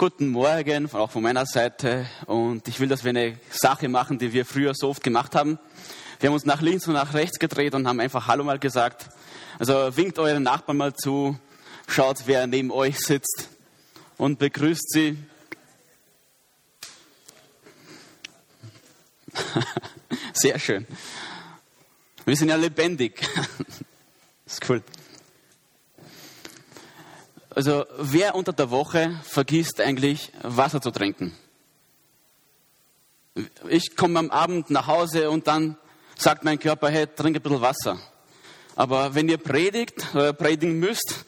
Guten Morgen, auch von meiner Seite. Und ich will, dass wir eine Sache machen, die wir früher so oft gemacht haben. Wir haben uns nach links und nach rechts gedreht und haben einfach Hallo mal gesagt. Also winkt euren Nachbarn mal zu, schaut, wer neben euch sitzt und begrüßt sie. Sehr schön. Wir sind ja lebendig. Ist cool. Also wer unter der Woche vergisst eigentlich Wasser zu trinken? Ich komme am Abend nach Hause und dann sagt mein Körper, hey, trink ein bisschen Wasser. Aber wenn ihr predigt oder predigen müsst,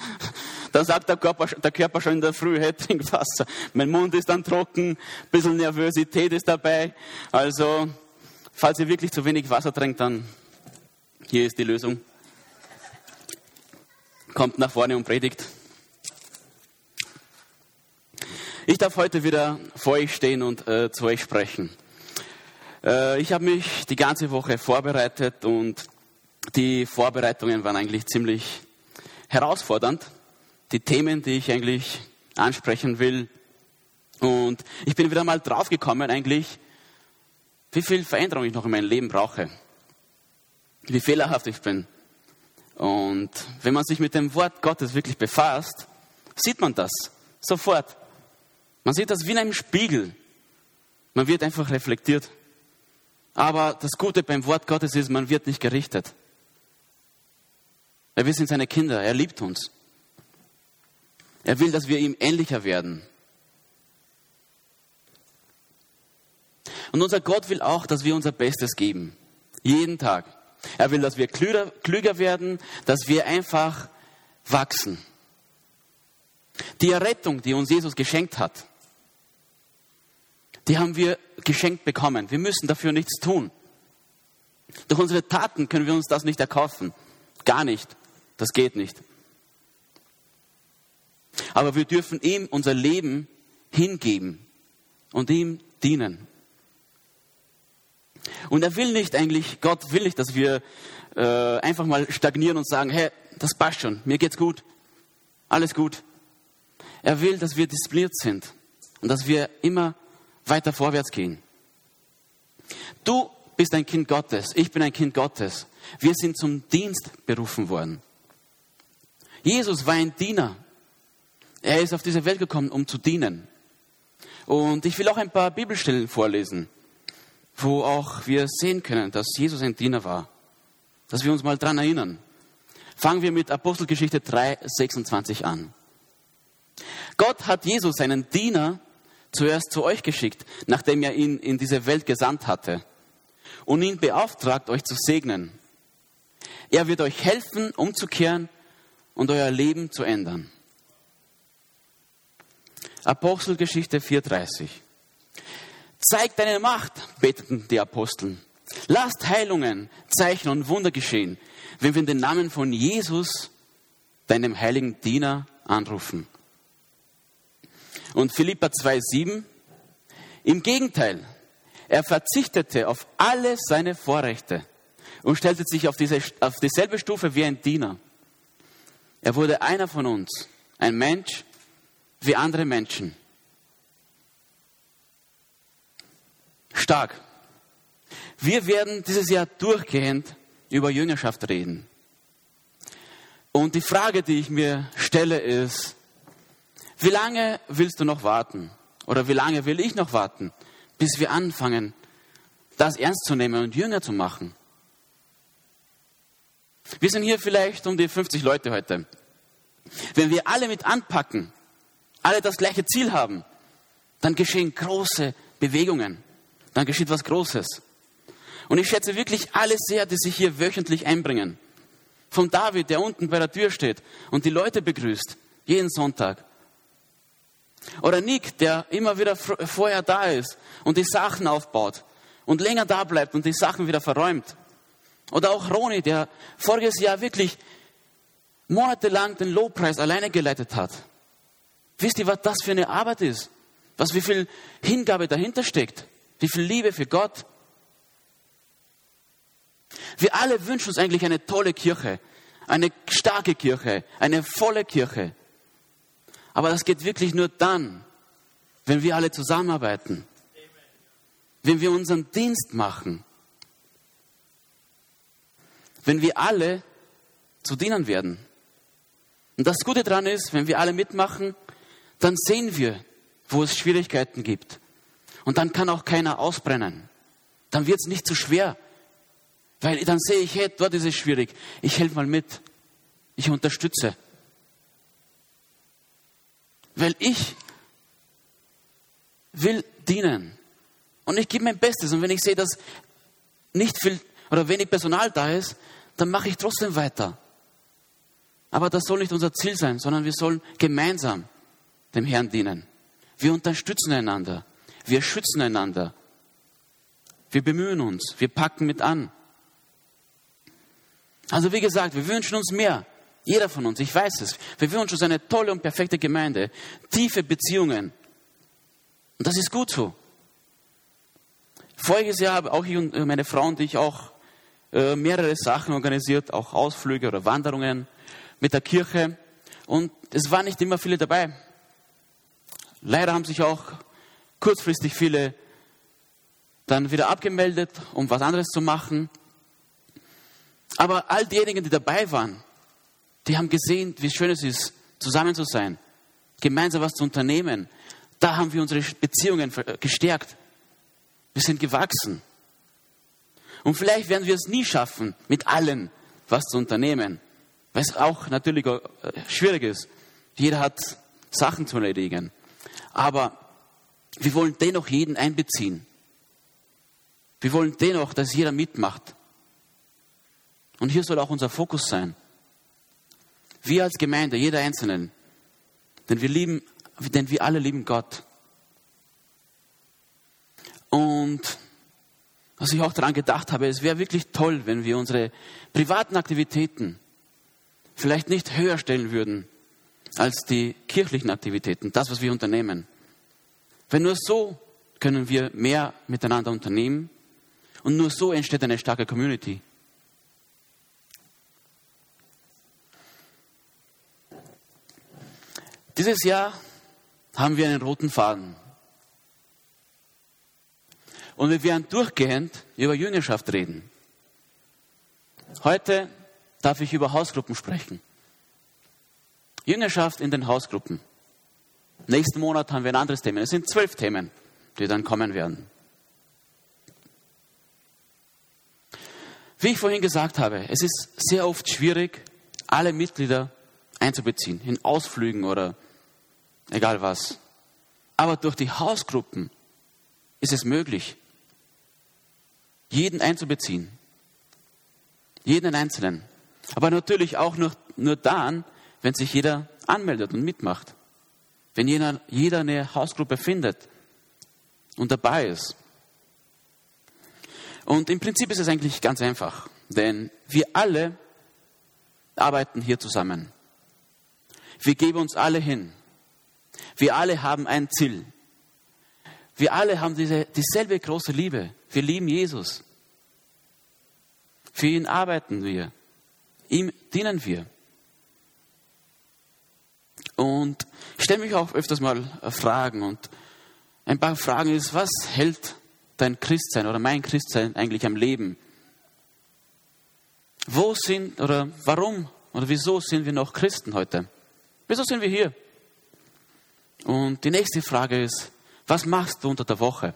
dann sagt der Körper, der Körper schon in der Früh, hey, trink Wasser. Mein Mund ist dann trocken, ein bisschen Nervosität ist dabei. Also, falls ihr wirklich zu wenig Wasser trinkt, dann hier ist die Lösung kommt nach vorne und predigt. Ich darf heute wieder vor euch stehen und äh, zu euch sprechen. Äh, ich habe mich die ganze Woche vorbereitet und die Vorbereitungen waren eigentlich ziemlich herausfordernd. Die Themen, die ich eigentlich ansprechen will. Und ich bin wieder mal draufgekommen eigentlich, wie viel Veränderung ich noch in meinem Leben brauche. Wie fehlerhaft ich bin und wenn man sich mit dem Wort Gottes wirklich befasst, sieht man das sofort. Man sieht das wie in einem Spiegel. Man wird einfach reflektiert. Aber das Gute beim Wort Gottes ist, man wird nicht gerichtet. Weil wir sind seine Kinder. Er liebt uns. Er will, dass wir ihm ähnlicher werden. Und unser Gott will auch, dass wir unser Bestes geben. Jeden Tag. Er will, dass wir klüger, klüger werden, dass wir einfach wachsen. Die Errettung, die uns Jesus geschenkt hat, die haben wir geschenkt bekommen. Wir müssen dafür nichts tun. Durch unsere Taten können wir uns das nicht erkaufen. Gar nicht. Das geht nicht. Aber wir dürfen ihm unser Leben hingeben und ihm dienen. Und er will nicht eigentlich, Gott will nicht, dass wir äh, einfach mal stagnieren und sagen, hey, das passt schon, mir geht's gut, alles gut. Er will, dass wir diszipliniert sind und dass wir immer weiter vorwärts gehen. Du bist ein Kind Gottes, ich bin ein Kind Gottes. Wir sind zum Dienst berufen worden. Jesus war ein Diener. Er ist auf diese Welt gekommen, um zu dienen. Und ich will auch ein paar Bibelstellen vorlesen wo auch wir sehen können, dass Jesus ein Diener war. Dass wir uns mal dran erinnern. Fangen wir mit Apostelgeschichte 3, 26 an. Gott hat Jesus, seinen Diener, zuerst zu euch geschickt, nachdem er ihn in diese Welt gesandt hatte und ihn beauftragt, euch zu segnen. Er wird euch helfen, umzukehren und euer Leben zu ändern. Apostelgeschichte 4,30. Zeig deine Macht, beteten die Apostel. Lasst Heilungen, Zeichen und Wunder geschehen, wenn wir in den Namen von Jesus, deinem heiligen Diener, anrufen. Und Philippa 2,7, im Gegenteil, er verzichtete auf alle seine Vorrechte und stellte sich auf, diese, auf dieselbe Stufe wie ein Diener. Er wurde einer von uns, ein Mensch wie andere Menschen. Stark. Wir werden dieses Jahr durchgehend über Jüngerschaft reden. Und die Frage, die ich mir stelle, ist, wie lange willst du noch warten? Oder wie lange will ich noch warten, bis wir anfangen, das ernst zu nehmen und Jünger zu machen? Wir sind hier vielleicht um die 50 Leute heute. Wenn wir alle mit anpacken, alle das gleiche Ziel haben, dann geschehen große Bewegungen dann geschieht was Großes. Und ich schätze wirklich alle sehr, die sich hier wöchentlich einbringen. Von David, der unten bei der Tür steht und die Leute begrüßt, jeden Sonntag. Oder Nick, der immer wieder vorher da ist und die Sachen aufbaut und länger da bleibt und die Sachen wieder verräumt. Oder auch Roni, der voriges Jahr wirklich monatelang den Lobpreis alleine geleitet hat. Wisst ihr, was das für eine Arbeit ist? Was, wie viel Hingabe dahinter steckt? Wie viel Liebe für Gott. Wir alle wünschen uns eigentlich eine tolle Kirche, eine starke Kirche, eine volle Kirche. Aber das geht wirklich nur dann, wenn wir alle zusammenarbeiten. Wenn wir unseren Dienst machen. Wenn wir alle zu dienen werden. Und das Gute daran ist, wenn wir alle mitmachen, dann sehen wir, wo es Schwierigkeiten gibt. Und dann kann auch keiner ausbrennen. Dann wird es nicht zu so schwer. Weil dann sehe ich, hey, dort ist es schwierig. Ich helfe mal mit. Ich unterstütze. Weil ich will dienen. Und ich gebe mein Bestes. Und wenn ich sehe, dass nicht viel oder wenig Personal da ist, dann mache ich trotzdem weiter. Aber das soll nicht unser Ziel sein, sondern wir sollen gemeinsam dem Herrn dienen. Wir unterstützen einander. Wir schützen einander. Wir bemühen uns. Wir packen mit an. Also wie gesagt, wir wünschen uns mehr. Jeder von uns, ich weiß es. Wir wünschen uns eine tolle und perfekte Gemeinde. Tiefe Beziehungen. Und das ist gut so. Voriges Jahr habe auch ich und meine Frau und ich auch äh, mehrere Sachen organisiert, auch Ausflüge oder Wanderungen mit der Kirche. Und es waren nicht immer viele dabei. Leider haben sich auch kurzfristig viele dann wieder abgemeldet, um was anderes zu machen. Aber all diejenigen, die dabei waren, die haben gesehen, wie schön es ist, zusammen zu sein, gemeinsam was zu unternehmen. Da haben wir unsere Beziehungen gestärkt. Wir sind gewachsen. Und vielleicht werden wir es nie schaffen, mit allen was zu unternehmen, weil es auch natürlich äh, schwierig ist. Jeder hat Sachen zu erledigen. Aber wir wollen dennoch jeden einbeziehen. Wir wollen dennoch, dass jeder mitmacht. Und hier soll auch unser Fokus sein. Wir als Gemeinde, jeder Einzelne, denn wir lieben, denn wir alle lieben Gott. Und was ich auch daran gedacht habe, es wäre wirklich toll, wenn wir unsere privaten Aktivitäten vielleicht nicht höher stellen würden als die kirchlichen Aktivitäten, das, was wir unternehmen. Wenn nur so können wir mehr miteinander unternehmen und nur so entsteht eine starke Community. Dieses Jahr haben wir einen roten Faden. Und wir werden durchgehend über Jüngerschaft reden. Heute darf ich über Hausgruppen sprechen. Jüngerschaft in den Hausgruppen. Nächsten Monat haben wir ein anderes Thema. Es sind zwölf Themen, die dann kommen werden. Wie ich vorhin gesagt habe, es ist sehr oft schwierig, alle Mitglieder einzubeziehen, in Ausflügen oder egal was. Aber durch die Hausgruppen ist es möglich, jeden einzubeziehen. Jeden Einzelnen. Aber natürlich auch nur, nur dann, wenn sich jeder anmeldet und mitmacht. Wenn jeder, jeder eine Hausgruppe findet und dabei ist. Und im Prinzip ist es eigentlich ganz einfach, denn wir alle arbeiten hier zusammen. Wir geben uns alle hin. Wir alle haben ein Ziel. Wir alle haben diese, dieselbe große Liebe. Wir lieben Jesus. Für ihn arbeiten wir. Ihm dienen wir. Und ich stelle mich auch öfters mal Fragen und ein paar Fragen ist, was hält dein Christsein oder mein Christsein eigentlich am Leben? Wo sind oder warum oder wieso sind wir noch Christen heute? Wieso sind wir hier? Und die nächste Frage ist, was machst du unter der Woche?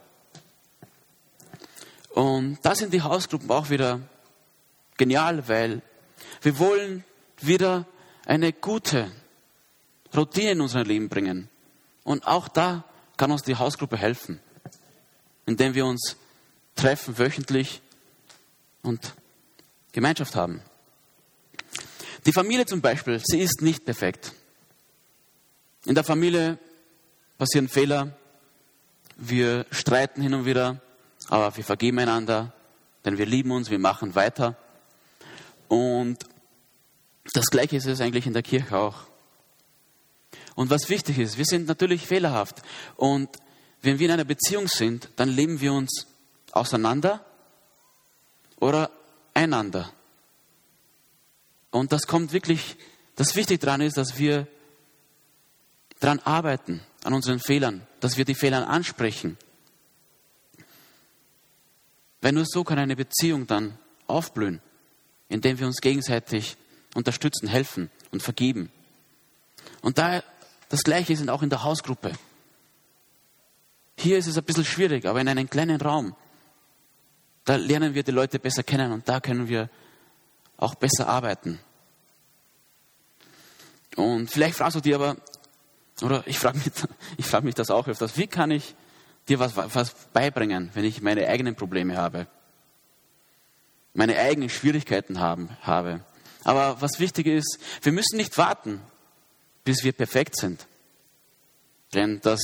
Und da sind die Hausgruppen auch wieder genial, weil wir wollen wieder eine gute Routine in unser Leben bringen. Und auch da kann uns die Hausgruppe helfen, indem wir uns treffen wöchentlich und Gemeinschaft haben. Die Familie zum Beispiel, sie ist nicht perfekt. In der Familie passieren Fehler, wir streiten hin und wieder, aber wir vergeben einander, denn wir lieben uns, wir machen weiter. Und das Gleiche ist es eigentlich in der Kirche auch. Und was wichtig ist, wir sind natürlich fehlerhaft. Und wenn wir in einer Beziehung sind, dann leben wir uns auseinander oder einander. Und das kommt wirklich, das Wichtige daran ist, dass wir daran arbeiten, an unseren Fehlern, dass wir die Fehler ansprechen. Weil nur so kann eine Beziehung dann aufblühen, indem wir uns gegenseitig unterstützen, helfen und vergeben. Und da das Gleiche ist auch in der Hausgruppe. Hier ist es ein bisschen schwierig, aber in einem kleinen Raum, da lernen wir die Leute besser kennen und da können wir auch besser arbeiten. Und vielleicht fragst du dir aber, oder ich frage mich, ich frage mich das auch öfters, wie kann ich dir was, was beibringen, wenn ich meine eigenen Probleme habe, meine eigenen Schwierigkeiten haben, habe. Aber was wichtig ist, wir müssen nicht warten, bis wir perfekt sind. Denn das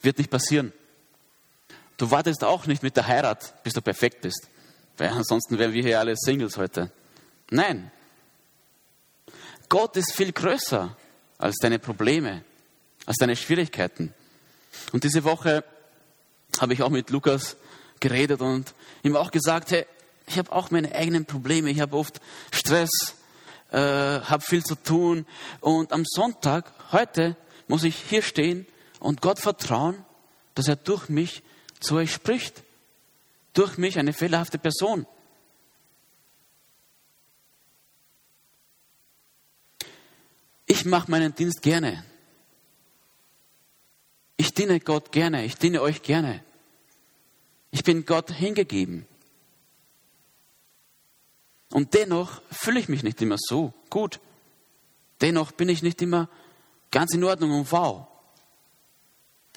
wird nicht passieren. Du wartest auch nicht mit der Heirat, bis du perfekt bist. Weil ansonsten wären wir hier alle Singles heute. Nein. Gott ist viel größer als deine Probleme, als deine Schwierigkeiten. Und diese Woche habe ich auch mit Lukas geredet und ihm auch gesagt, hey, ich habe auch meine eigenen Probleme, ich habe oft Stress, äh, habe viel zu tun und am Sonntag, heute, muss ich hier stehen und Gott vertrauen, dass er durch mich zu euch spricht. Durch mich, eine fehlerhafte Person. Ich mache meinen Dienst gerne. Ich diene Gott gerne. Ich diene euch gerne. Ich bin Gott hingegeben. Und dennoch fühle ich mich nicht immer so gut. Dennoch bin ich nicht immer ganz in Ordnung und wow.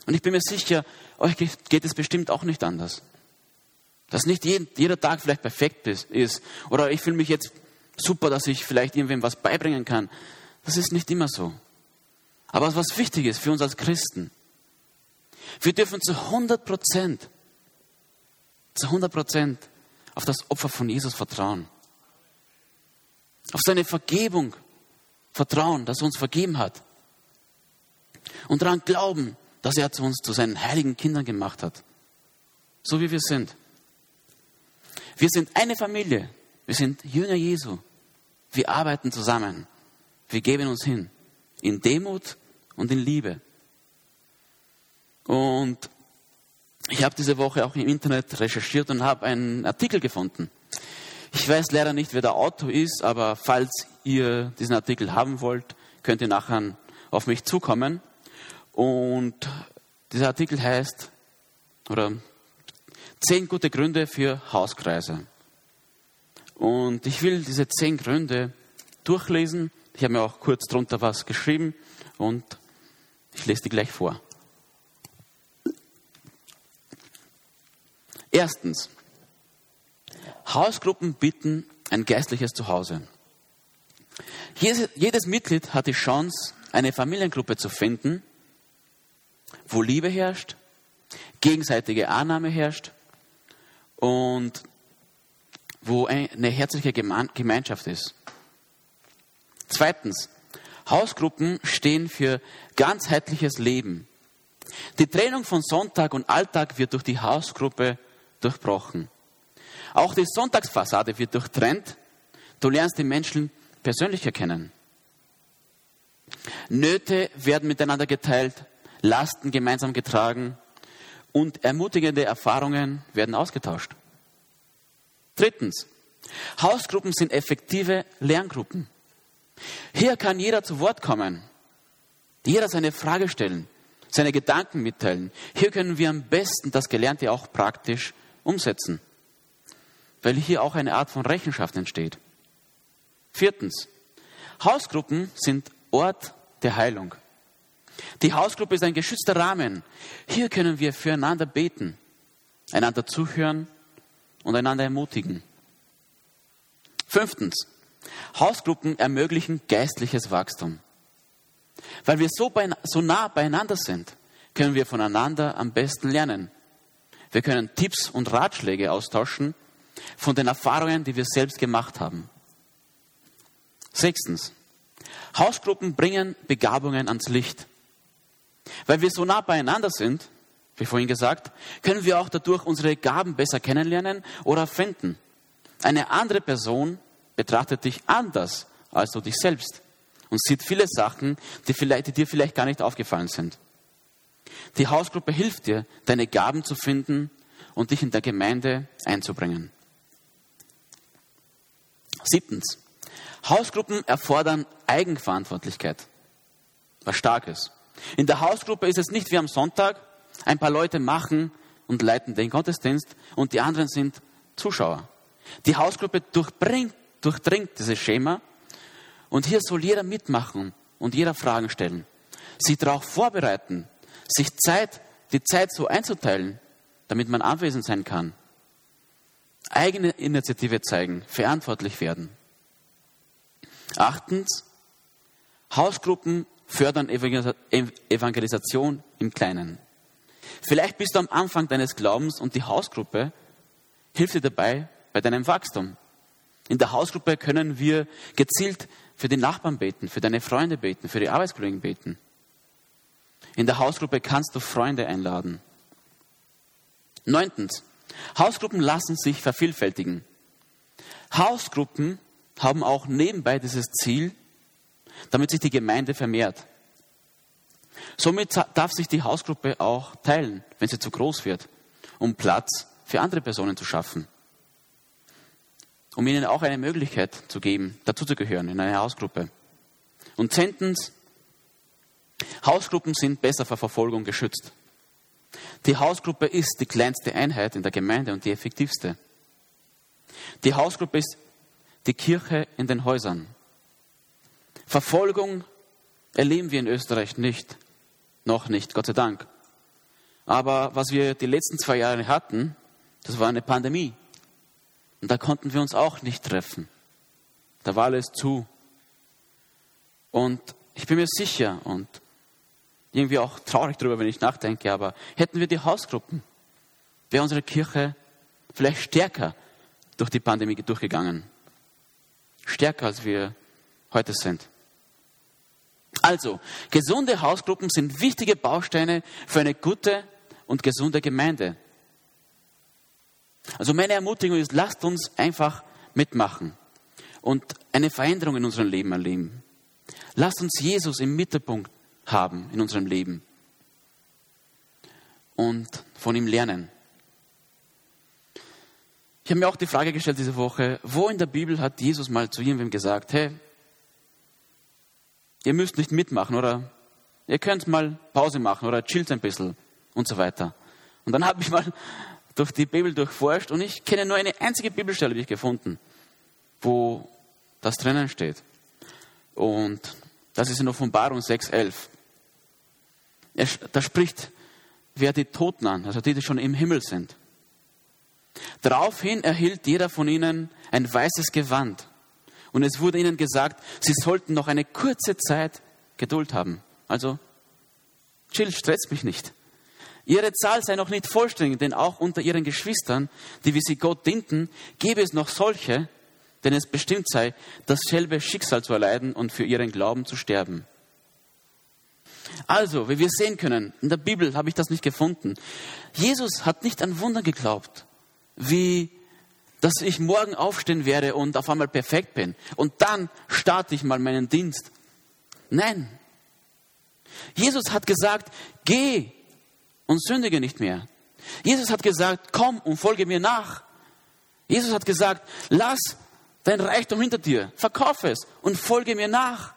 Und ich bin mir sicher, euch geht es bestimmt auch nicht anders. Dass nicht jeder Tag vielleicht perfekt ist. Oder ich fühle mich jetzt super, dass ich vielleicht irgendwem was beibringen kann. Das ist nicht immer so. Aber was wichtig ist für uns als Christen, wir dürfen zu 100 Prozent, zu 100 Prozent auf das Opfer von Jesus vertrauen. Auf seine Vergebung vertrauen, dass er uns vergeben hat. Und daran glauben, dass er zu uns zu seinen heiligen Kindern gemacht hat. So wie wir sind. Wir sind eine Familie. Wir sind Jünger Jesu. Wir arbeiten zusammen. Wir geben uns hin. In Demut und in Liebe. Und ich habe diese Woche auch im Internet recherchiert und habe einen Artikel gefunden. Ich weiß leider nicht, wer der Autor ist, aber falls ihr diesen Artikel haben wollt, könnt ihr nachher auf mich zukommen. Und dieser Artikel heißt, oder zehn gute Gründe für Hauskreise. Und ich will diese zehn Gründe durchlesen. Ich habe mir auch kurz drunter was geschrieben und ich lese die gleich vor. Erstens, Hausgruppen bieten ein geistliches Zuhause. Jedes Mitglied hat die Chance, eine Familiengruppe zu finden, wo Liebe herrscht, gegenseitige Annahme herrscht und wo eine herzliche Gemeinschaft ist. Zweitens, Hausgruppen stehen für ganzheitliches Leben. Die Trennung von Sonntag und Alltag wird durch die Hausgruppe durchbrochen. Auch die Sonntagsfassade wird durchtrennt. Du lernst die Menschen persönlich erkennen. Nöte werden miteinander geteilt. Lasten gemeinsam getragen und ermutigende Erfahrungen werden ausgetauscht. Drittens, Hausgruppen sind effektive Lerngruppen. Hier kann jeder zu Wort kommen, jeder seine Frage stellen, seine Gedanken mitteilen. Hier können wir am besten das Gelernte auch praktisch umsetzen, weil hier auch eine Art von Rechenschaft entsteht. Viertens, Hausgruppen sind Ort der Heilung. Die Hausgruppe ist ein geschützter Rahmen. Hier können wir füreinander beten, einander zuhören und einander ermutigen. Fünftens, Hausgruppen ermöglichen geistliches Wachstum. Weil wir so, bei, so nah beieinander sind, können wir voneinander am besten lernen. Wir können Tipps und Ratschläge austauschen von den Erfahrungen, die wir selbst gemacht haben. Sechstens, Hausgruppen bringen Begabungen ans Licht. Weil wir so nah beieinander sind, wie vorhin gesagt, können wir auch dadurch unsere Gaben besser kennenlernen oder finden. Eine andere Person betrachtet dich anders als du dich selbst. und sieht viele Sachen, die, vielleicht, die dir vielleicht gar nicht aufgefallen sind. Die Hausgruppe hilft dir, deine Gaben zu finden und dich in der Gemeinde einzubringen. Siebtens. Hausgruppen erfordern Eigenverantwortlichkeit. Was Starkes. In der Hausgruppe ist es nicht wie am Sonntag, ein paar Leute machen und leiten den Gottesdienst und die anderen sind Zuschauer. Die Hausgruppe durchdringt, durchdringt dieses Schema und hier soll jeder mitmachen und jeder Fragen stellen. Sich darauf vorbereiten, sich Zeit, die Zeit so einzuteilen, damit man anwesend sein kann. Eigene Initiative zeigen, verantwortlich werden. Achtens, Hausgruppen fördern Evangelisation im Kleinen. Vielleicht bist du am Anfang deines Glaubens und die Hausgruppe hilft dir dabei bei deinem Wachstum. In der Hausgruppe können wir gezielt für die Nachbarn beten, für deine Freunde beten, für die Arbeitskollegen beten. In der Hausgruppe kannst du Freunde einladen. Neuntens, Hausgruppen lassen sich vervielfältigen. Hausgruppen haben auch nebenbei dieses Ziel, damit sich die Gemeinde vermehrt. Somit darf sich die Hausgruppe auch teilen, wenn sie zu groß wird, um Platz für andere Personen zu schaffen. Um ihnen auch eine Möglichkeit zu geben, dazuzugehören in eine Hausgruppe. Und zehntens, Hausgruppen sind besser vor Verfolgung geschützt. Die Hausgruppe ist die kleinste Einheit in der Gemeinde und die effektivste. Die Hausgruppe ist die Kirche in den Häusern. Verfolgung erleben wir in Österreich nicht, noch nicht, Gott sei Dank. Aber was wir die letzten zwei Jahre hatten, das war eine Pandemie. Und da konnten wir uns auch nicht treffen. Da war alles zu. Und ich bin mir sicher und irgendwie auch traurig darüber, wenn ich nachdenke, aber hätten wir die Hausgruppen, wäre unsere Kirche vielleicht stärker durch die Pandemie durchgegangen. Stärker als wir heute sind. Also, gesunde Hausgruppen sind wichtige Bausteine für eine gute und gesunde Gemeinde. Also meine Ermutigung ist, lasst uns einfach mitmachen und eine Veränderung in unserem Leben erleben. Lasst uns Jesus im Mittelpunkt haben in unserem Leben und von ihm lernen. Ich habe mir auch die Frage gestellt diese Woche, wo in der Bibel hat Jesus mal zu irgendwem gesagt, hey, ihr müsst nicht mitmachen oder ihr könnt mal Pause machen oder chillt ein bisschen und so weiter. Und dann habe ich mal durch die Bibel durchforscht und ich kenne nur eine einzige Bibelstelle, die ich gefunden, wo das drinnen steht. Und das ist in Offenbarung 6,11. Da spricht wer die Toten an, also die, die schon im Himmel sind. Daraufhin erhielt jeder von ihnen ein weißes Gewand und es wurde ihnen gesagt, sie sollten noch eine kurze Zeit Geduld haben. Also, chill, stresst mich nicht. Ihre Zahl sei noch nicht vollständig, denn auch unter ihren Geschwistern, die wie sie Gott dienten, gäbe es noch solche, denn es bestimmt sei, dasselbe Schicksal zu erleiden und für ihren Glauben zu sterben. Also, wie wir sehen können, in der Bibel habe ich das nicht gefunden. Jesus hat nicht an Wunder geglaubt, wie dass ich morgen aufstehen werde und auf einmal perfekt bin. Und dann starte ich mal meinen Dienst. Nein. Jesus hat gesagt, geh und sündige nicht mehr. Jesus hat gesagt, komm und folge mir nach. Jesus hat gesagt, lass dein Reichtum hinter dir, verkauf es und folge mir nach.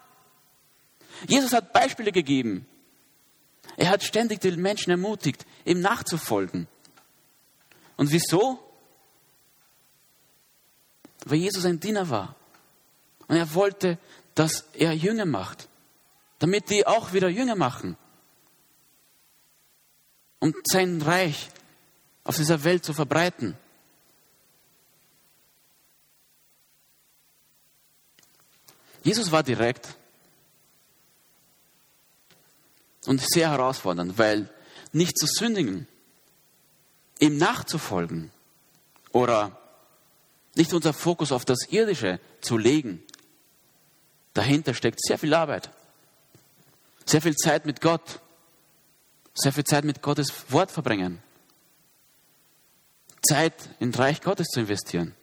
Jesus hat Beispiele gegeben. Er hat ständig die Menschen ermutigt, ihm nachzufolgen. Und wieso? weil Jesus ein Diener war. Und er wollte, dass er Jünger macht, damit die auch wieder Jünger machen. Um sein Reich auf dieser Welt zu verbreiten. Jesus war direkt und sehr herausfordernd, weil nicht zu sündigen, ihm nachzufolgen oder nicht unser Fokus auf das Irdische zu legen. Dahinter steckt sehr viel Arbeit, sehr viel Zeit mit Gott, sehr viel Zeit mit Gottes Wort verbringen, Zeit in Reich Gottes zu investieren,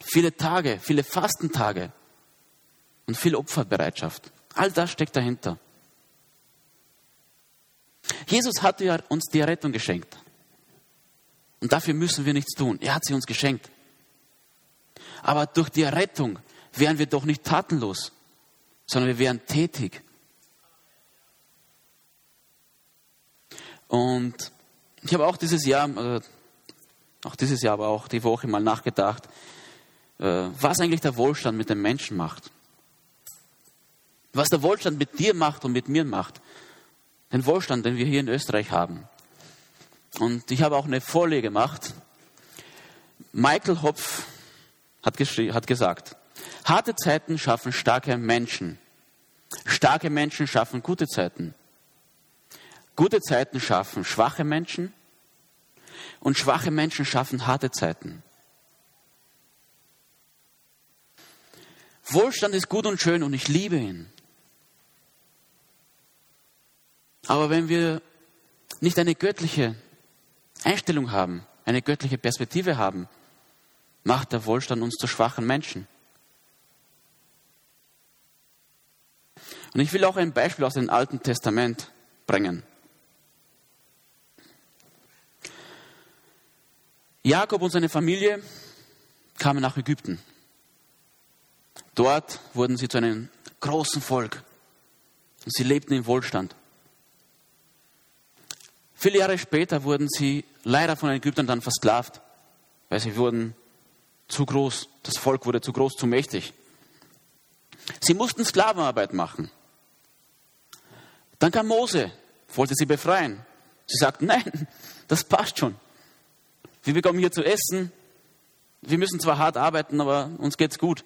viele Tage, viele Fastentage, und viel Opferbereitschaft. All das steckt dahinter. Jesus hat uns die Rettung geschenkt. Und dafür müssen wir nichts tun. Er hat sie uns geschenkt. Aber durch die Errettung wären wir doch nicht tatenlos, sondern wir wären tätig. Und ich habe auch dieses Jahr, äh, auch dieses Jahr, aber auch die Woche mal nachgedacht, äh, was eigentlich der Wohlstand mit dem Menschen macht. Was der Wohlstand mit dir macht und mit mir macht. Den Wohlstand, den wir hier in Österreich haben. Und ich habe auch eine Vorlage gemacht. Michael Hopf hat, hat gesagt, harte Zeiten schaffen starke Menschen. Starke Menschen schaffen gute Zeiten. Gute Zeiten schaffen schwache Menschen und schwache Menschen schaffen harte Zeiten. Wohlstand ist gut und schön und ich liebe ihn. Aber wenn wir nicht eine göttliche Einstellung haben, eine göttliche Perspektive haben, macht der Wohlstand uns zu schwachen Menschen. Und ich will auch ein Beispiel aus dem Alten Testament bringen. Jakob und seine Familie kamen nach Ägypten. Dort wurden sie zu einem großen Volk und sie lebten im Wohlstand. Viele Jahre später wurden sie leider von den Ägyptern dann versklavt, weil sie wurden zu groß, das Volk wurde zu groß, zu mächtig. Sie mussten Sklavenarbeit machen. Dann kam Mose, wollte sie befreien. Sie sagten, nein, das passt schon. Wir bekommen hier zu essen. Wir müssen zwar hart arbeiten, aber uns geht's gut.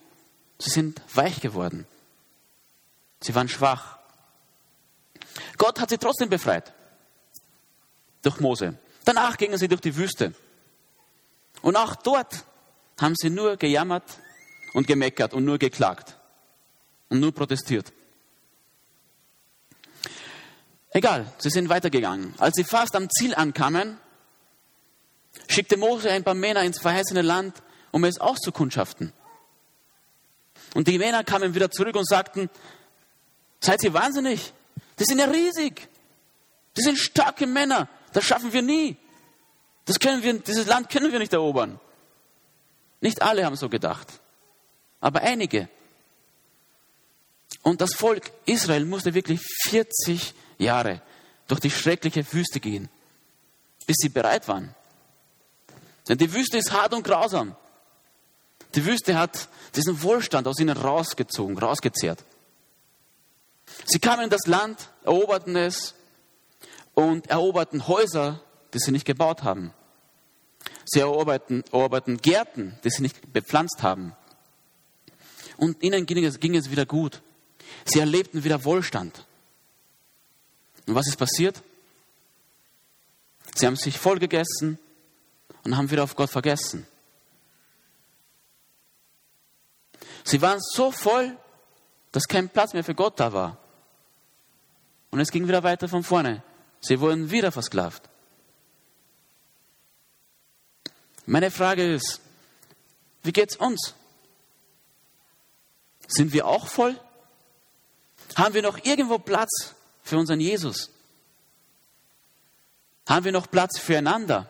Sie sind weich geworden. Sie waren schwach. Gott hat sie trotzdem befreit. Durch Mose. Danach gingen sie durch die Wüste. Und auch dort haben sie nur gejammert und gemeckert und nur geklagt und nur protestiert. Egal, sie sind weitergegangen. Als sie fast am Ziel ankamen, schickte Mose ein paar Männer ins verheißene Land, um es auszukundschaften. Und die Männer kamen wieder zurück und sagten, seid ihr wahnsinnig? Die sind ja riesig. Die sind starke Männer. Das schaffen wir nie. Das können wir, dieses Land können wir nicht erobern. Nicht alle haben so gedacht, aber einige. Und das Volk Israel musste wirklich 40 Jahre durch die schreckliche Wüste gehen, bis sie bereit waren. Denn die Wüste ist hart und grausam. Die Wüste hat diesen Wohlstand aus ihnen rausgezogen, rausgezehrt. Sie kamen in das Land, eroberten es und eroberten Häuser, die sie nicht gebaut haben. Sie eroberten, eroberten Gärten, die sie nicht bepflanzt haben. Und ihnen ging es, ging es wieder gut. Sie erlebten wieder Wohlstand. Und was ist passiert? Sie haben sich vollgegessen und haben wieder auf Gott vergessen. Sie waren so voll, dass kein Platz mehr für Gott da war. Und es ging wieder weiter von vorne. Sie wurden wieder versklavt. Meine Frage ist, wie geht's uns? Sind wir auch voll? Haben wir noch irgendwo Platz für unseren Jesus? Haben wir noch Platz füreinander,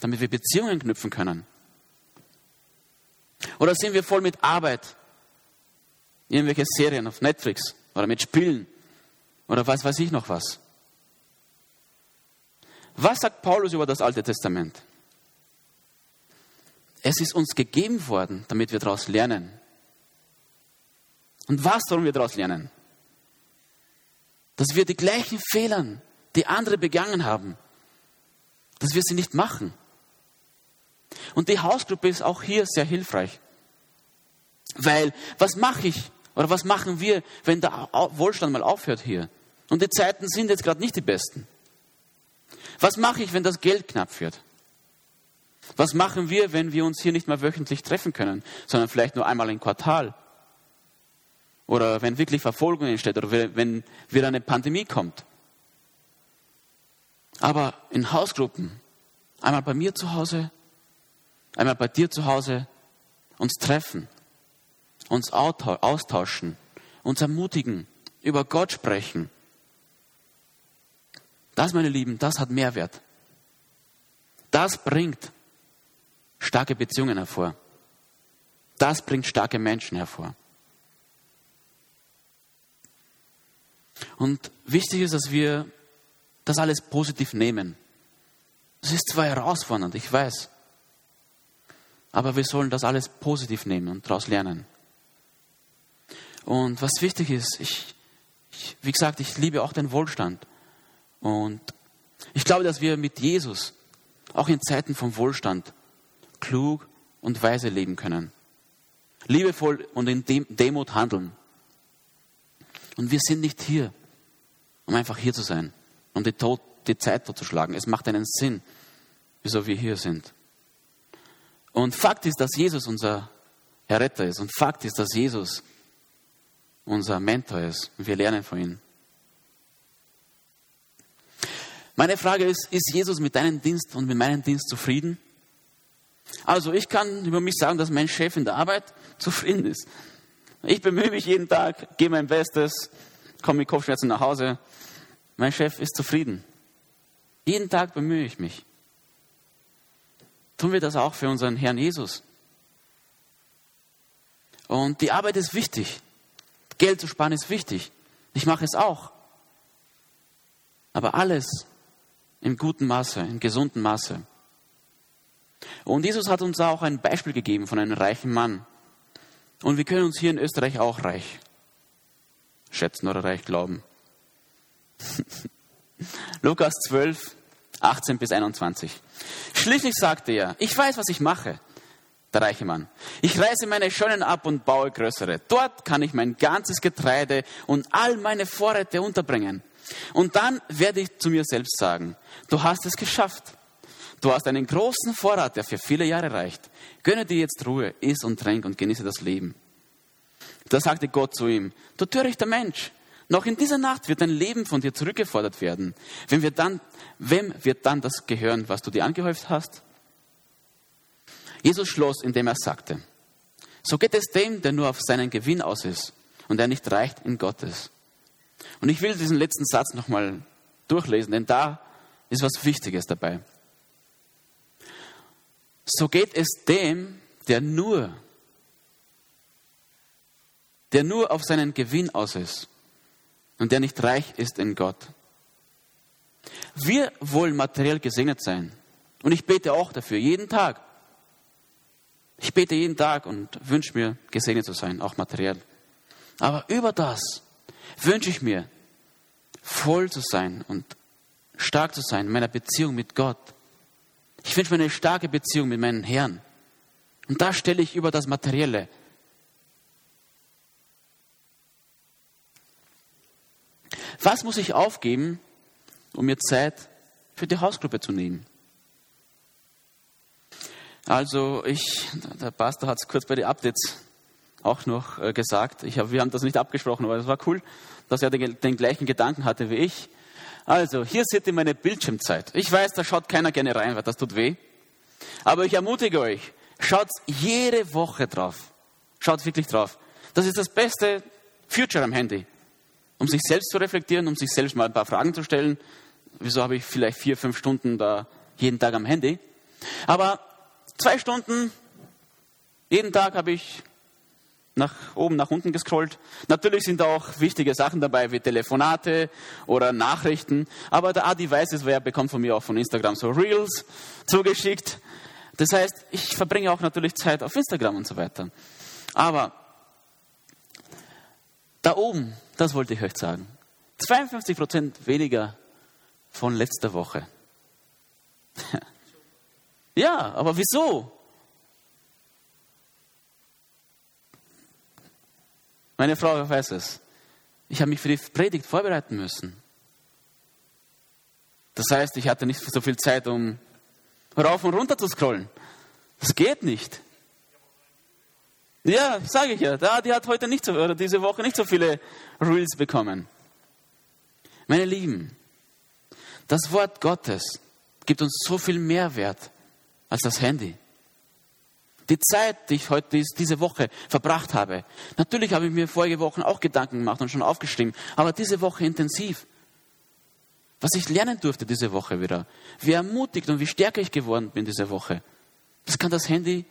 damit wir Beziehungen knüpfen können? Oder sind wir voll mit Arbeit? Irgendwelche Serien auf Netflix oder mit Spielen oder was weiß ich noch was? Was sagt Paulus über das Alte Testament? Es ist uns gegeben worden, damit wir daraus lernen. Und was sollen wir daraus lernen? Dass wir die gleichen Fehler, die andere begangen haben, dass wir sie nicht machen. Und die Hausgruppe ist auch hier sehr hilfreich. Weil, was mache ich oder was machen wir, wenn der Wohlstand mal aufhört hier? Und die Zeiten sind jetzt gerade nicht die besten. Was mache ich, wenn das Geld knapp wird? Was machen wir, wenn wir uns hier nicht mehr wöchentlich treffen können, sondern vielleicht nur einmal im Quartal? Oder wenn wirklich Verfolgung entsteht oder wenn wieder eine Pandemie kommt? Aber in Hausgruppen, einmal bei mir zu Hause, einmal bei dir zu Hause, uns treffen, uns austauschen, uns ermutigen, über Gott sprechen. Das, meine Lieben, das hat Mehrwert. Das bringt starke Beziehungen hervor. Das bringt starke Menschen hervor. Und wichtig ist, dass wir das alles positiv nehmen. Es ist zwar herausfordernd, ich weiß, aber wir sollen das alles positiv nehmen und daraus lernen. Und was wichtig ist, ich, ich, wie gesagt, ich liebe auch den Wohlstand. Und ich glaube, dass wir mit Jesus auch in Zeiten von Wohlstand klug und weise leben können. Liebevoll und in Demut handeln. Und wir sind nicht hier, um einfach hier zu sein, um die, Tod, die Zeit totzuschlagen. Es macht einen Sinn, wieso wir hier sind. Und Fakt ist, dass Jesus unser Erretter ist. Und Fakt ist, dass Jesus unser Mentor ist. Und wir lernen von ihm. Meine Frage ist, ist Jesus mit deinem Dienst und mit meinem Dienst zufrieden? Also ich kann über mich sagen, dass mein Chef in der Arbeit zufrieden ist. Ich bemühe mich jeden Tag, gehe mein Bestes, komme mit Kopfschmerzen nach Hause. Mein Chef ist zufrieden. Jeden Tag bemühe ich mich. Tun wir das auch für unseren Herrn Jesus? Und die Arbeit ist wichtig. Geld zu sparen ist wichtig. Ich mache es auch. Aber alles im guten Maße, im gesunden Maße. Und Jesus hat uns auch ein Beispiel gegeben von einem reichen Mann. Und wir können uns hier in Österreich auch reich schätzen oder reich glauben. Lukas 12, 18 bis 21. Schließlich sagte er, ich weiß, was ich mache, der reiche Mann. Ich reiße meine Schönen ab und baue größere. Dort kann ich mein ganzes Getreide und all meine Vorräte unterbringen. Und dann werde ich zu mir selbst sagen, du hast es geschafft. Du hast einen großen Vorrat, der für viele Jahre reicht. Gönne dir jetzt Ruhe, iss und trink und genieße das Leben. Da sagte Gott zu ihm, du törichter Mensch, noch in dieser Nacht wird dein Leben von dir zurückgefordert werden. Wem wird dann, wem wird dann das gehören, was du dir angehäuft hast? Jesus schloss, indem er sagte, so geht es dem, der nur auf seinen Gewinn aus ist und der nicht reicht in Gottes. Und ich will diesen letzten Satz nochmal durchlesen, denn da ist was Wichtiges dabei. So geht es dem, der nur, der nur auf seinen Gewinn aus ist und der nicht reich ist in Gott. Wir wollen materiell gesegnet sein. Und ich bete auch dafür, jeden Tag. Ich bete jeden Tag und wünsche mir, gesegnet zu sein, auch materiell. Aber über das wünsche ich mir, voll zu sein und stark zu sein in meiner Beziehung mit Gott. Ich wünsche mir eine starke Beziehung mit meinem Herrn. Und da stelle ich über das Materielle. Was muss ich aufgeben, um mir Zeit für die Hausgruppe zu nehmen? Also ich, der Pastor hat es kurz bei den Updates auch noch äh, gesagt. Ich hab, wir haben das nicht abgesprochen, aber es war cool, dass er den, den gleichen Gedanken hatte wie ich. Also, hier seht ihr meine Bildschirmzeit. Ich weiß, da schaut keiner gerne rein, weil das tut weh. Aber ich ermutige euch, schaut jede Woche drauf. Schaut wirklich drauf. Das ist das beste Future am Handy. Um sich selbst zu reflektieren, um sich selbst mal ein paar Fragen zu stellen. Wieso habe ich vielleicht vier, fünf Stunden da jeden Tag am Handy? Aber zwei Stunden jeden Tag habe ich nach oben, nach unten gescrollt. Natürlich sind da auch wichtige Sachen dabei, wie Telefonate oder Nachrichten. Aber der Adi weiß es, wer bekommt von mir auch von Instagram so Reels zugeschickt. Das heißt, ich verbringe auch natürlich Zeit auf Instagram und so weiter. Aber da oben, das wollte ich euch sagen. 52 Prozent weniger von letzter Woche. ja, aber wieso? Meine Frau weiß es. Ich habe mich für die Predigt vorbereiten müssen. Das heißt, ich hatte nicht so viel Zeit, um rauf und runter zu scrollen. Das geht nicht. Ja, sage ich ja. Die hat heute nicht so, oder diese Woche nicht so viele Reels bekommen. Meine Lieben, das Wort Gottes gibt uns so viel Mehrwert als das Handy. Die Zeit, die ich heute diese Woche verbracht habe. Natürlich habe ich mir vorige Wochen auch Gedanken gemacht und schon aufgeschrieben, aber diese Woche intensiv. Was ich lernen durfte diese Woche wieder. Wie ermutigt und wie stärker ich geworden bin diese Woche. Das kann das Handy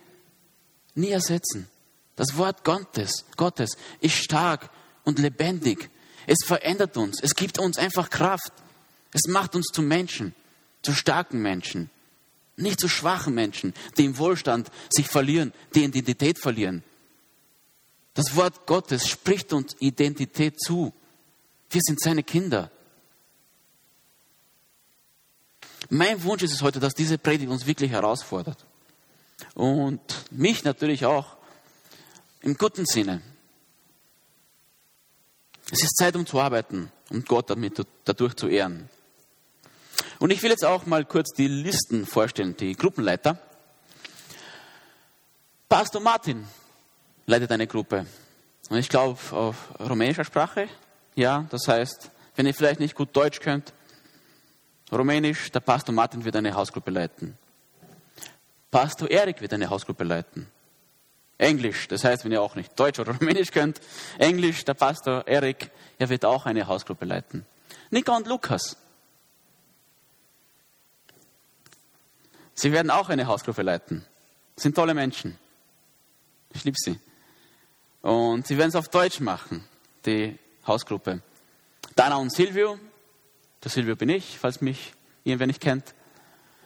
nie ersetzen. Das Wort Gottes, Gottes ist stark und lebendig. Es verändert uns. Es gibt uns einfach Kraft. Es macht uns zu Menschen, zu starken Menschen. Nicht zu schwachen Menschen, die im Wohlstand sich verlieren, die Identität verlieren. Das Wort Gottes spricht uns Identität zu. Wir sind seine Kinder. Mein Wunsch ist es heute, dass diese Predigt uns wirklich herausfordert. Und mich natürlich auch im guten Sinne. Es ist Zeit, um zu arbeiten und Gott damit, dadurch zu ehren. Und ich will jetzt auch mal kurz die Listen vorstellen, die Gruppenleiter. Pastor Martin leitet eine Gruppe. Und ich glaube auf rumänischer Sprache. Ja, das heißt, wenn ihr vielleicht nicht gut Deutsch könnt, Rumänisch, der Pastor Martin wird eine Hausgruppe leiten. Pastor Erik wird eine Hausgruppe leiten. Englisch, das heißt, wenn ihr auch nicht Deutsch oder Rumänisch könnt, Englisch, der Pastor Erik, er wird auch eine Hausgruppe leiten. Nika und Lukas, sie werden auch eine Hausgruppe leiten. Sind tolle Menschen. Ich liebe sie. Und sie werden es auf Deutsch machen, die Hausgruppe. Dana und Silvio, der Silvio bin ich, falls mich irgendwer nicht kennt.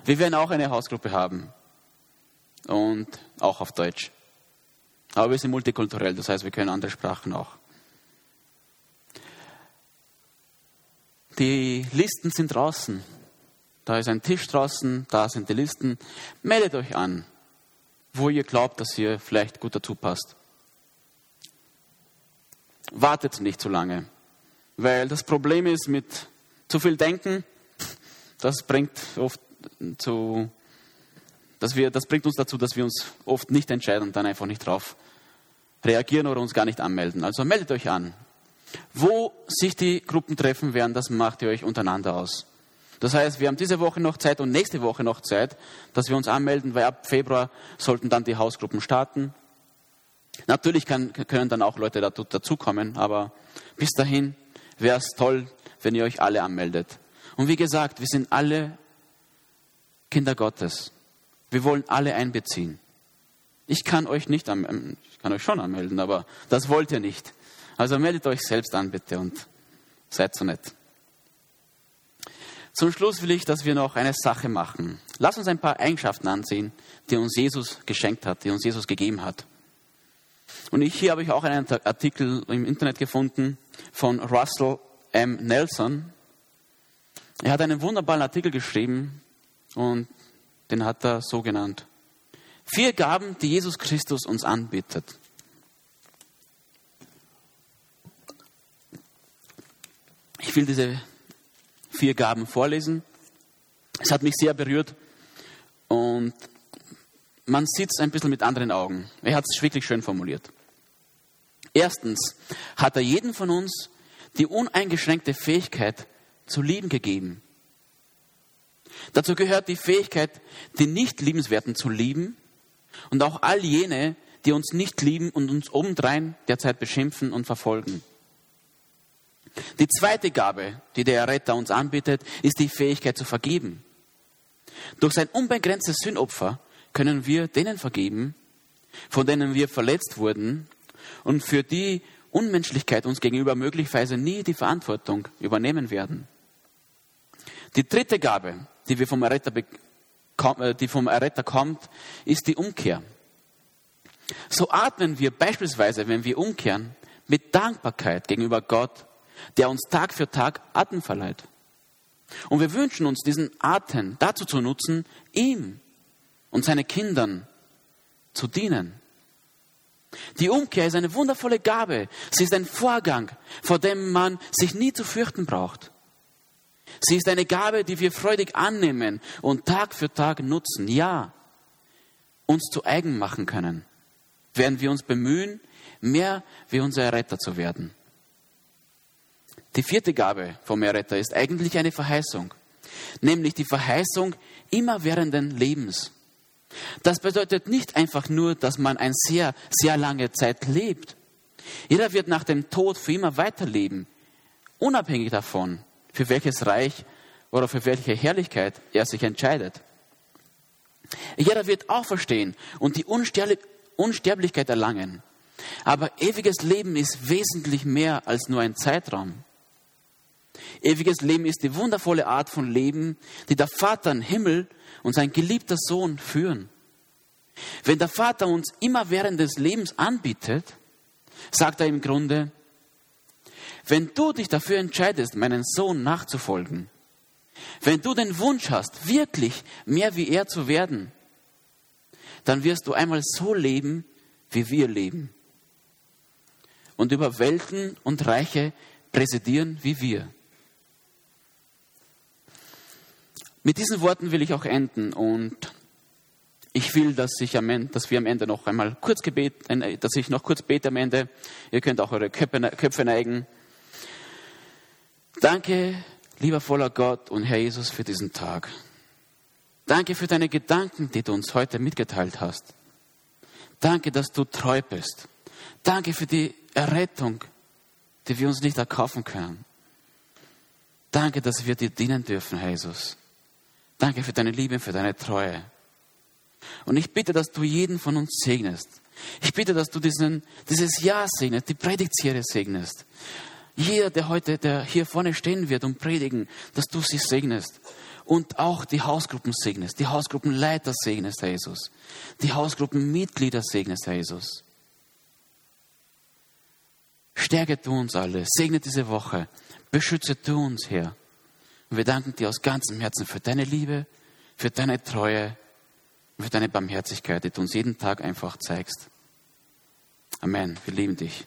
Wir werden auch eine Hausgruppe haben. Und auch auf Deutsch. Aber wir sind multikulturell, das heißt, wir können andere Sprachen auch. Die Listen sind draußen. Da ist ein Tisch draußen, da sind die Listen. Meldet euch an, wo ihr glaubt, dass ihr vielleicht gut dazu passt. Wartet nicht zu lange, weil das Problem ist mit zu viel Denken, das bringt oft zu, dass wir, das bringt uns dazu, dass wir uns oft nicht entscheiden und dann einfach nicht drauf reagieren oder uns gar nicht anmelden. Also meldet euch an. Wo sich die Gruppen treffen werden, das macht ihr euch untereinander aus. Das heißt, wir haben diese Woche noch Zeit und nächste Woche noch Zeit, dass wir uns anmelden, weil ab Februar sollten dann die Hausgruppen starten. Natürlich kann, können dann auch Leute dazukommen, aber bis dahin wäre es toll, wenn ihr euch alle anmeldet. Und wie gesagt, wir sind alle Kinder Gottes. Wir wollen alle einbeziehen. Ich kann euch nicht anmelden, ich kann euch schon anmelden, aber das wollt ihr nicht. Also meldet euch selbst an, bitte, und seid so nett. Zum Schluss will ich, dass wir noch eine Sache machen. Lass uns ein paar Eigenschaften ansehen, die uns Jesus geschenkt hat, die uns Jesus gegeben hat. Und ich, hier habe ich auch einen Artikel im Internet gefunden von Russell M. Nelson. Er hat einen wunderbaren Artikel geschrieben und den hat er so genannt. Vier Gaben, die Jesus Christus uns anbietet. Ich will diese vier Gaben vorlesen. Es hat mich sehr berührt und man sieht es ein bisschen mit anderen Augen. Er hat es wirklich schön formuliert. Erstens hat er jeden von uns die uneingeschränkte Fähigkeit zu lieben gegeben. Dazu gehört die Fähigkeit, die nicht liebenswerten zu lieben und auch all jene, die uns nicht lieben und uns obendrein derzeit beschimpfen und verfolgen. Die zweite Gabe, die der Retter uns anbietet, ist die Fähigkeit zu vergeben. Durch sein unbegrenztes Sündopfer können wir denen vergeben, von denen wir verletzt wurden und für die Unmenschlichkeit uns gegenüber möglicherweise nie die Verantwortung übernehmen werden. Die dritte Gabe, die wir vom Erretter, äh, die vom Erretter kommt, ist die Umkehr. So atmen wir beispielsweise, wenn wir umkehren, mit Dankbarkeit gegenüber Gott, der uns Tag für Tag Atem verleiht. Und wir wünschen uns diesen Atem dazu zu nutzen, ihm und seinen Kindern zu dienen. Die Umkehr ist eine wundervolle Gabe. Sie ist ein Vorgang, vor dem man sich nie zu fürchten braucht. Sie ist eine Gabe, die wir freudig annehmen und Tag für Tag nutzen. Ja, uns zu eigen machen können, während wir uns bemühen, mehr wie unser Erretter zu werden. Die vierte Gabe vom Erretter ist eigentlich eine Verheißung, nämlich die Verheißung immerwährenden Lebens. Das bedeutet nicht einfach nur, dass man eine sehr, sehr lange Zeit lebt. Jeder wird nach dem Tod für immer weiterleben, unabhängig davon, für welches Reich oder für welche Herrlichkeit er sich entscheidet. Jeder wird auch verstehen und die Unsterblichkeit erlangen. Aber ewiges Leben ist wesentlich mehr als nur ein Zeitraum. Ewiges Leben ist die wundervolle Art von Leben, die der Vater im Himmel und sein geliebter Sohn führen. Wenn der Vater uns immer während des Lebens anbietet, sagt er im Grunde, wenn du dich dafür entscheidest, meinen Sohn nachzufolgen, wenn du den Wunsch hast, wirklich mehr wie er zu werden, dann wirst du einmal so leben, wie wir leben. Und über Welten und Reiche präsidieren wie wir. Mit diesen Worten will ich auch enden und ich will, dass, ich am Ende, dass wir am Ende noch einmal kurz gebet, dass ich noch kurz bete am Ende. Ihr könnt auch eure Köpfe neigen. Danke, lieber voller Gott und Herr Jesus, für diesen Tag. Danke für deine Gedanken, die du uns heute mitgeteilt hast. Danke, dass du treu bist. Danke für die Errettung, die wir uns nicht erkaufen können. Danke, dass wir dir dienen dürfen, Herr Jesus. Danke für deine Liebe, für deine Treue. Und ich bitte, dass du jeden von uns segnest. Ich bitte, dass du diesen, dieses Jahr segnest, die Predigtserie segnest. Jeder, der heute, der hier vorne stehen wird und predigen, dass du sie segnest. Und auch die Hausgruppen segnest, die Hausgruppenleiter segnest, Herr Jesus. Die Hausgruppenmitglieder segnest, Herr Jesus. Stärke du uns alle, segne diese Woche, beschütze du uns, Herr. Und wir danken dir aus ganzem Herzen für deine Liebe, für deine Treue für deine Barmherzigkeit, die du uns jeden Tag einfach zeigst. Amen. Wir lieben dich.